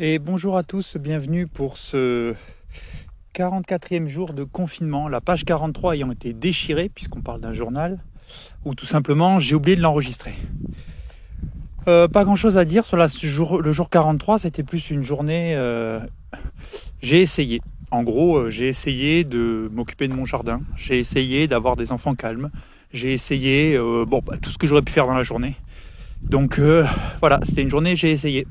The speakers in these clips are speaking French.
Et bonjour à tous, bienvenue pour ce 44e jour de confinement, la page 43 ayant été déchirée, puisqu'on parle d'un journal, ou tout simplement j'ai oublié de l'enregistrer. Euh, pas grand chose à dire sur la, jour, le jour 43, c'était plus une journée. Euh, j'ai essayé. En gros, euh, j'ai essayé de m'occuper de mon jardin, j'ai essayé d'avoir des enfants calmes, j'ai essayé bah, tout ce que j'aurais pu faire dans la journée. Donc voilà, c'était une journée, j'ai essayé.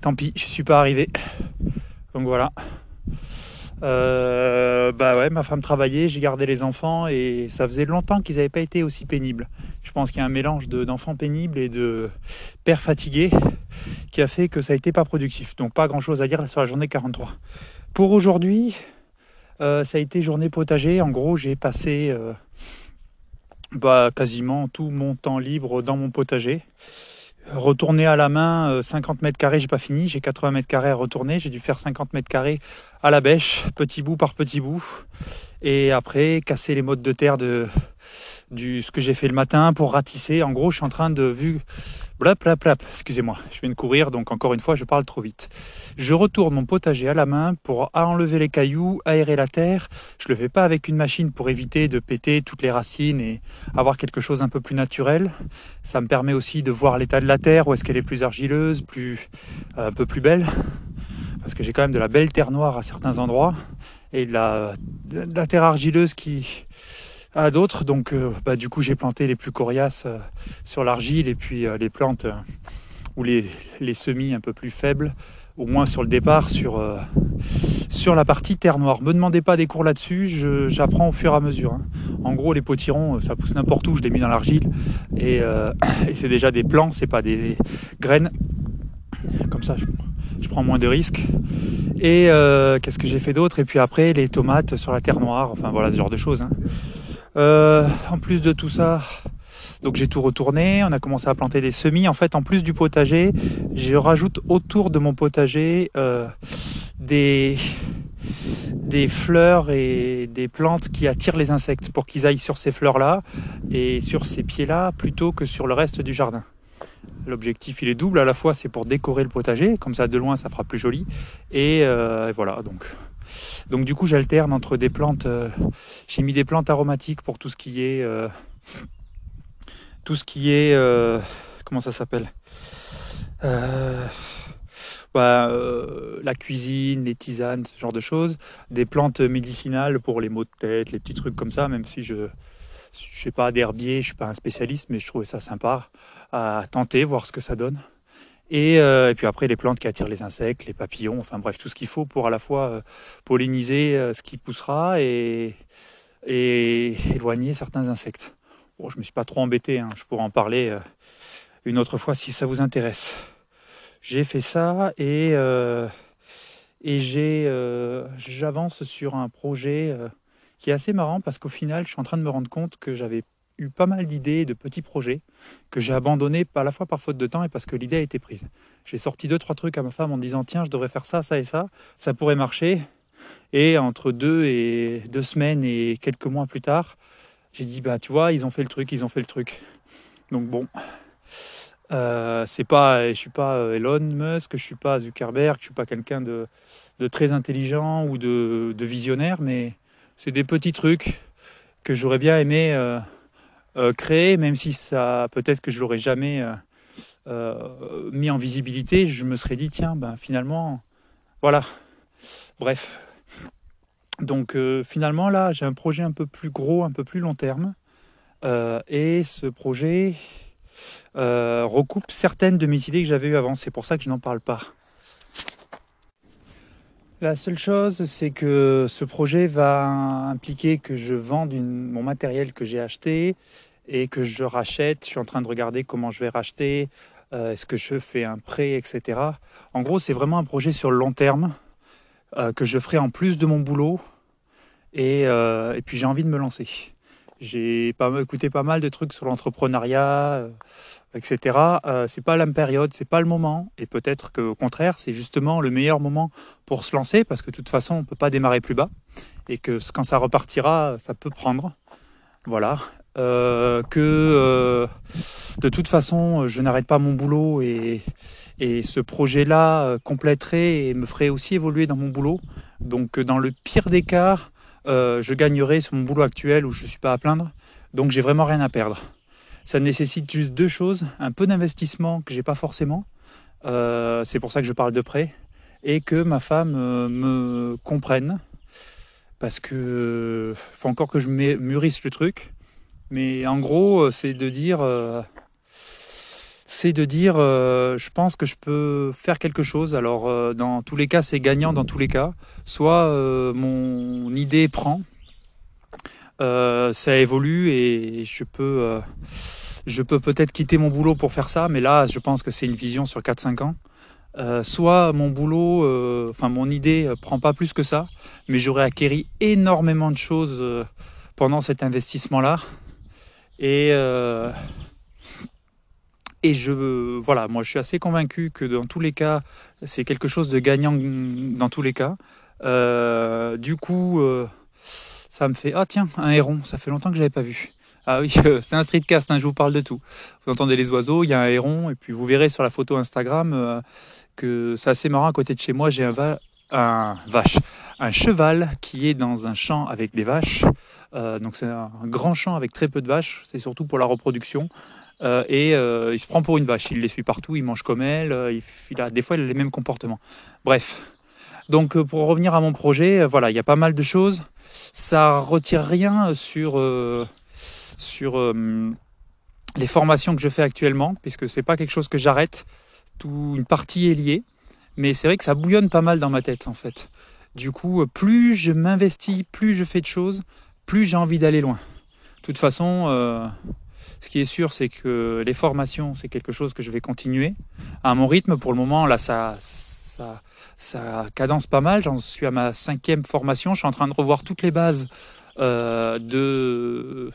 Tant pis, je suis pas arrivé. Donc voilà. Euh, bah ouais, ma femme travaillait, j'ai gardé les enfants et ça faisait longtemps qu'ils n'avaient pas été aussi pénibles. Je pense qu'il y a un mélange d'enfants pénibles et de pères fatigués qui a fait que ça a été pas productif. Donc pas grand chose à dire sur la journée 43. Pour aujourd'hui, euh, ça a été journée potager. En gros, j'ai passé euh, bah, quasiment tout mon temps libre dans mon potager. Retourner à la main 50 euh, mètres carrés, j'ai pas fini, j'ai 80 mètres carrés à retourner, j'ai dû faire 50 mètres carrés à la bêche, petit bout par petit bout, et après casser les modes de terre de, du, ce que j'ai fait le matin pour ratisser. En gros, je suis en train de, vu, blap, blap, blap, excusez-moi, je viens de courir, donc encore une fois, je parle trop vite. Je retourne mon potager à la main pour enlever les cailloux, aérer la terre. Je le fais pas avec une machine pour éviter de péter toutes les racines et avoir quelque chose un peu plus naturel. Ça me permet aussi de voir l'état de la terre, où est-ce qu'elle est plus argileuse, plus, un peu plus belle. Parce que j'ai quand même de la belle terre noire à certains endroits et de la, de la terre argileuse qui, à d'autres. Donc, euh, bah, du coup, j'ai planté les plus coriaces euh, sur l'argile et puis euh, les plantes ou les, semis un peu plus faibles, au moins sur le départ, sur, sur la partie terre noire. Me demandez pas des cours là-dessus, j'apprends au fur et à mesure. Hein. En gros, les potirons, ça pousse n'importe où, je les mis dans l'argile et, c'est déjà des plants, c'est pas des graines. Comme ça, je, prends moins de risques. Et qu'est-ce que j'ai fait d'autre? Et puis après, les tomates sur la terre noire, enfin voilà, ce genre de choses. Hein. Euh, en plus de tout ça, donc j'ai tout retourné, on a commencé à planter des semis. En fait, en plus du potager, je rajoute autour de mon potager euh, des, des fleurs et des plantes qui attirent les insectes pour qu'ils aillent sur ces fleurs-là et sur ces pieds-là plutôt que sur le reste du jardin. L'objectif il est double, à la fois c'est pour décorer le potager, comme ça de loin ça fera plus joli. Et, euh, et voilà, donc donc du coup, j'alterne entre des plantes. Euh, j'ai mis des plantes aromatiques pour tout ce qui est, euh, tout ce qui est, euh, comment ça s'appelle bah, la cuisine, les tisanes, ce genre de choses. Des plantes médicinales pour les maux de tête, les petits trucs comme ça. Même si je, ne sais pas d'herbier, je suis pas un spécialiste, mais je trouvais ça sympa à tenter, voir ce que ça donne. Euh, et, puis après, les plantes qui attirent les insectes, les papillons, enfin bref, tout ce qu'il faut pour à la fois euh, polliniser euh, ce qui poussera et, éloigner certains insectes. Bon, je ne me suis pas trop embêté, hein, je pourrais en parler une autre fois si ça vous intéresse. J'ai fait ça et, et j'avance sur un projet qui est assez marrant parce qu'au final, je suis en train de me rendre compte que j'avais pas mal d'idées, de petits projets que j'ai abandonnés à la fois par faute de temps et parce que l'idée a été prise. J'ai sorti deux, trois trucs à ma femme en disant tiens, je devrais faire ça, ça et ça, ça pourrait marcher. Et entre deux et deux semaines et quelques mois plus tard, j'ai dit bah tu vois, ils ont fait le truc, ils ont fait le truc. Donc bon, euh, c'est pas, je suis pas euh, Elon Musk, je suis pas Zuckerberg, je suis pas quelqu'un de, très intelligent ou de, visionnaire, mais c'est des petits trucs que j'aurais bien aimé euh, euh, créé, même si ça peut-être que je l'aurais jamais euh, euh, mis en visibilité, je me serais dit tiens, ben finalement, voilà. Bref. Donc finalement là, j'ai un projet un peu plus gros, un peu plus long terme, et ce projet recoupe certaines de mes idées que j'avais eues avant. C'est pour ça que je n'en parle pas. La seule chose, c'est que ce projet va impliquer que je vende mon matériel que j'ai acheté et que je rachète. Je suis en train de regarder comment je vais racheter, euh, est-ce que je fais un prêt, etc. En gros, c'est vraiment un projet sur le long terme euh, que je ferai en plus de mon boulot. Et, euh, et puis j'ai envie de me lancer. J'ai pas écouté pas mal de trucs sur l'entrepreneuriat, etc. Euh, c'est pas la période, c'est pas le moment, et peut-être qu'au contraire, c'est justement le meilleur moment pour se lancer, parce que de toute façon, on peut pas démarrer plus bas, et que quand ça repartira, ça peut prendre. Voilà. que de toute façon, je n'arrête pas mon boulot et, et ce projet-là compléterait et me ferait aussi évoluer dans mon boulot. Donc dans le pire des cas, je gagnerai sur mon boulot actuel où je ne suis pas à plaindre. Donc j'ai vraiment rien à perdre. Ça nécessite juste deux choses, un peu d'investissement que j'ai pas forcément. c'est pour ça que je parle de prêt et que ma femme me comprenne parce que faut encore que je mûrisse le truc. Mais en gros, c'est de dire, c'est de dire, je pense que je peux faire quelque chose. Alors, dans tous les cas, c'est gagnant dans tous les cas. Soit mon idée prend, ça évolue et je peux, je peux peut-être quitter mon boulot pour faire ça. Mais là, je pense que c'est une vision sur 4-5 ans. Euh, soit mon boulot, euh, enfin mon idée euh, prend pas plus que ça, mais j'aurais acquéri énormément de choses pendant cet investissement-là. Et, et je, voilà, moi je suis assez convaincu que dans tous les cas, c'est quelque chose de gagnant dans tous les cas. du coup, ça me fait, ah tiens, un héron, ça fait longtemps que je n'avais pas vu. Ah oui, c'est un streetcast, hein, je vous parle de tout. Vous entendez les oiseaux, il y a un héron, et puis vous verrez sur la photo Instagram que c'est assez marrant à côté de chez moi, j'ai un, un vache, un cheval qui est dans un champ avec des vaches. Euh, donc c'est un grand champ avec très peu de vaches, c'est surtout pour la reproduction. Euh, et euh, il se prend pour une vache, il les suit partout, il mange comme elle, il, a, des fois il a les mêmes comportements. Bref, donc pour revenir à mon projet, voilà, il y a pas mal de choses. Ça retire rien sur, les formations que je fais actuellement, puisque c'est pas quelque chose que j'arrête une partie est liée, mais c'est vrai que ça bouillonne pas mal dans ma tête en fait. Du coup, plus je m'investis, plus je fais de choses, plus j'ai envie d'aller loin. De toute façon, euh, ce qui est sûr, c'est que les formations, c'est quelque chose que je vais continuer à mon rythme. Pour le moment, là, ça, ça, ça cadence pas mal. J'en suis à ma cinquième formation. Je suis en train de revoir toutes les bases euh, de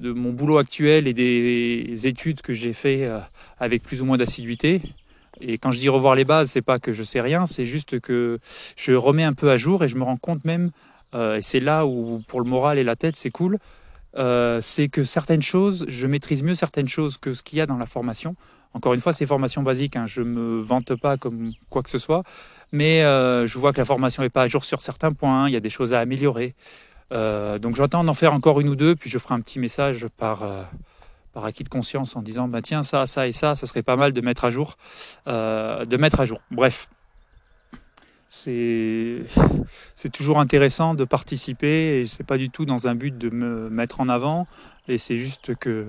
de mon boulot actuel et des études que j'ai fait euh, avec plus ou moins d'assiduité. Et quand je dis revoir les bases, c'est pas que je sais rien, c'est juste que je remets un peu à jour et je me rends compte même, euh, et c'est là où pour le moral et la tête c'est cool, euh, c'est que certaines choses, je maîtrise mieux certaines choses que ce qu'il y a dans la formation. Encore une fois, c'est formation basique, hein, je me vante pas comme quoi que ce soit, mais je vois que la formation n'est pas à jour sur certains points, il y a des choses à améliorer. Euh, donc j'entends d'en faire encore une ou deux, puis je ferai un petit message par, euh, par acquis de conscience en disant bah, tiens ça, ça et ça, ça serait pas mal de mettre à jour. Euh, de mettre à jour. Bref. C'est toujours intéressant de participer et c'est pas du tout dans un but de me mettre en avant et c'est juste que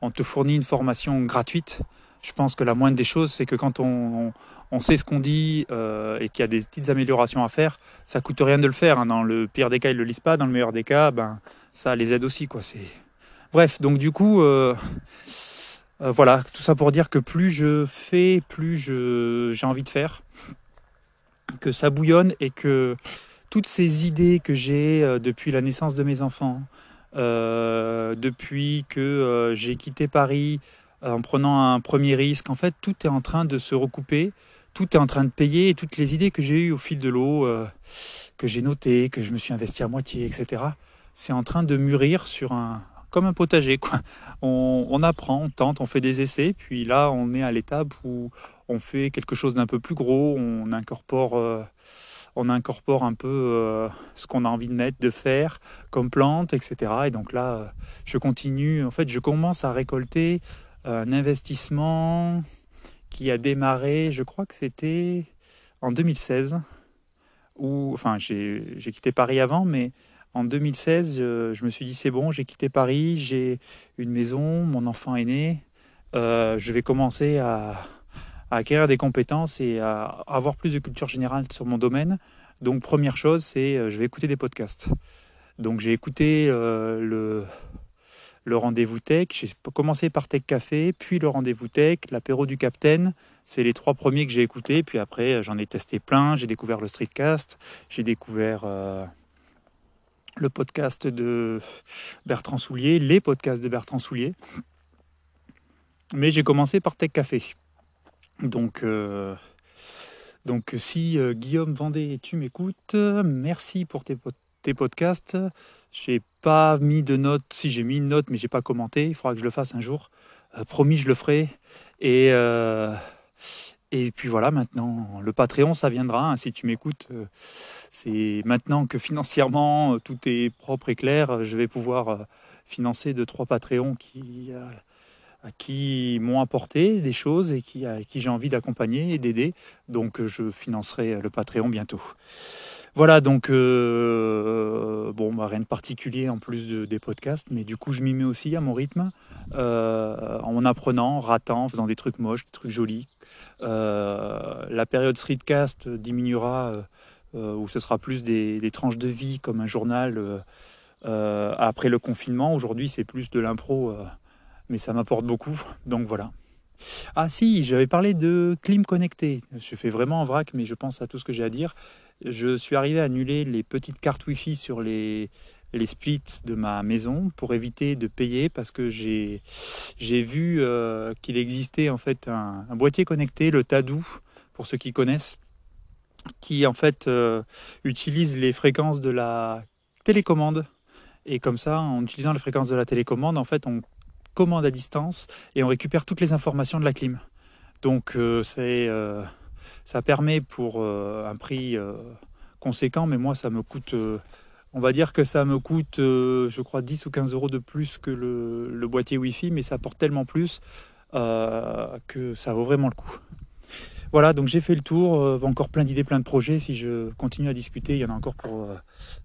on te fournit une formation gratuite. Je pense que la moindre des choses, c'est que quand on, sait ce qu'on dit euh, et qu'il y a des petites améliorations à faire, ça coûte rien de le faire. Hein. Dans le pire des cas, ils le lisent pas. Dans le meilleur des cas, ben ça les aide aussi. Quoi. Bref, donc du coup, euh, euh, voilà, tout ça pour dire que plus je fais, plus j'ai envie de faire, que ça bouillonne et que toutes ces idées que j'ai depuis la naissance de mes enfants, depuis que j'ai quitté Paris en prenant un premier risque, en fait, tout est en train de se recouper tout est en train de payer et toutes les idées que j'ai eues au fil de l'eau, euh, que j'ai notées, que je me suis investi à moitié, etc., c'est en train de mûrir sur un comme un potager. Quoi. On, apprend, on tente, on fait des essais, puis là on est à l'étape où on fait quelque chose d'un peu plus gros, on incorpore, euh, on incorpore un peu euh, ce qu'on a envie de mettre, de faire comme plante, etc. Et donc là, je continue, en fait, je commence à récolter un investissement qui a démarré, je crois que c'était en 2016, où, enfin j'ai quitté Paris avant, mais en 2016, je, me suis dit c'est bon, j'ai quitté Paris, j'ai une maison, mon enfant est né, euh, je vais commencer à, acquérir des compétences et à avoir plus de culture générale sur mon domaine. Donc première chose, c'est euh, je vais écouter des podcasts. Donc j'ai écouté euh, le rendez-vous tech. J'ai commencé par Tech Café, puis le rendez-vous tech, l'apéro du Capitaine. C'est les trois premiers que j'ai écoutés. Puis après, euh, j'en ai testé plein. J'ai découvert le streetcast. J'ai découvert le podcast de Bertrand Soulier, les podcasts de Bertrand Soulier. Mais j'ai commencé par Tech Café. Donc, euh, donc si Guillaume Vendée, tu m'écoutes, merci pour tes, tes podcasts. J'ai pas mis de notes. Si j'ai mis une note, mais j'ai pas commenté. Il faudra que je le fasse un jour. Euh, promis, je le ferai. Et euh, et puis voilà, maintenant, le Patreon, ça viendra. Hein, si tu m'écoutes, euh, c'est maintenant que financièrement tout est propre et clair, je vais pouvoir financer deux trois Patreons qui qui m'ont apporté des choses et qui, à qui j'ai envie d'accompagner et d'aider. Donc je financerai le Patreon bientôt. Voilà, donc euh, bon, bah, rien de particulier en plus des podcasts, mais du coup je m'y mets aussi à mon rythme, euh, en apprenant, ratant, faisant des trucs moches, des trucs jolis. Euh, la période streetcast diminuera, où ce sera plus des, tranches de vie comme un journal après le confinement. Aujourd'hui c'est plus de l'impro, mais ça m'apporte beaucoup, donc voilà. Ah si, j'avais parlé de clim connecté. Je fais vraiment en vrac, mais je pense à tout ce que j'ai à dire je suis arrivé à annuler les petites cartes Wi-Fi sur les, les splits de ma maison pour éviter de payer parce que j'ai vu euh, qu'il existait en fait un, boîtier connecté, le Tadou, pour ceux qui connaissent, qui en fait euh, utilise les fréquences de la télécommande. Et comme ça, en utilisant les fréquences de la télécommande, en fait, on commande à distance et on récupère toutes les informations de la clim. Donc euh, c'est ça permet pour euh, un prix euh, conséquent, mais moi ça me coûte, euh, on va dire que ça me coûte, je crois, 10 ou 15 euros de plus que le, boîtier Wi-Fi, mais ça apporte tellement plus que ça vaut vraiment le coup. Voilà, donc j'ai fait le tour, encore plein d'idées, plein de projets. Si je continue à discuter, il y en a encore pour,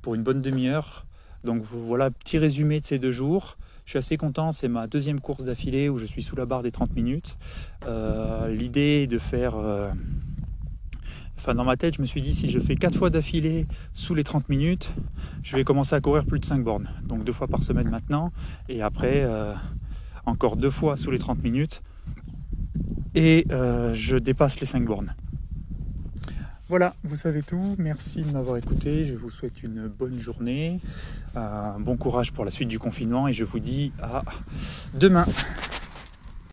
pour une bonne demi-heure. Donc voilà, petit résumé de ces deux jours. Je suis assez content, c'est ma deuxième course d'affilée où je suis sous la barre des 30 minutes. L'idée est de faire Enfin, dans ma tête, je me suis dit, si je fais 4 fois d'affilée sous les 30 minutes, je vais commencer à courir plus de 5 bornes. Donc deux fois par semaine maintenant. Et après, euh, encore deux fois sous les 30 minutes. Et euh, je dépasse les 5 bornes. Voilà, vous savez tout. Merci de m'avoir écouté. Je vous souhaite une bonne journée, un bon courage pour la suite du confinement et je vous dis à demain.